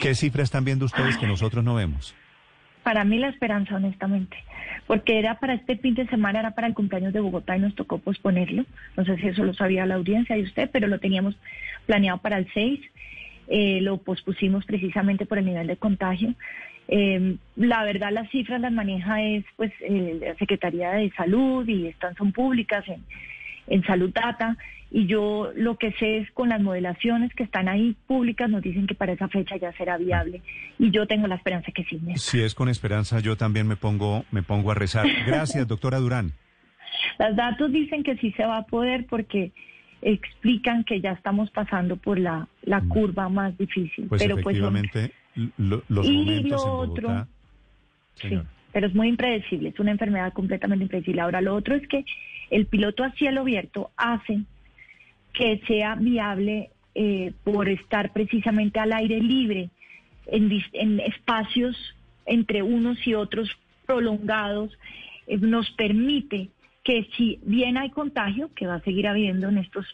¿Qué cifra están viendo ustedes que nosotros no vemos? Para mí la esperanza, honestamente, porque era para este fin de semana, era para el cumpleaños de Bogotá y nos tocó posponerlo. No sé si eso lo sabía la audiencia y usted, pero lo teníamos planeado para el 6. Eh, lo pospusimos precisamente por el nivel de contagio. Eh, la verdad, las cifras las maneja es pues eh, la Secretaría de Salud y están son públicas en, en Salud Data y yo lo que sé es con las modelaciones que están ahí públicas nos dicen que para esa fecha ya será viable y yo tengo la esperanza que sí. Si es con esperanza, yo también me pongo me pongo a rezar. Gracias, doctora Durán. Los datos dicen que sí se va a poder porque explican que ya estamos pasando por la, la curva más difícil. Pues pero efectivamente, lo, los y momentos lo en Bogotá... otro, sí, pero es muy impredecible, es una enfermedad completamente impredecible. Ahora, lo otro es que el piloto a cielo abierto hace que sea viable eh, por estar precisamente al aire libre, en, espacios entre unos y otros prolongados, eh, nos permite que si bien hay contagio, que va a seguir habiendo en estos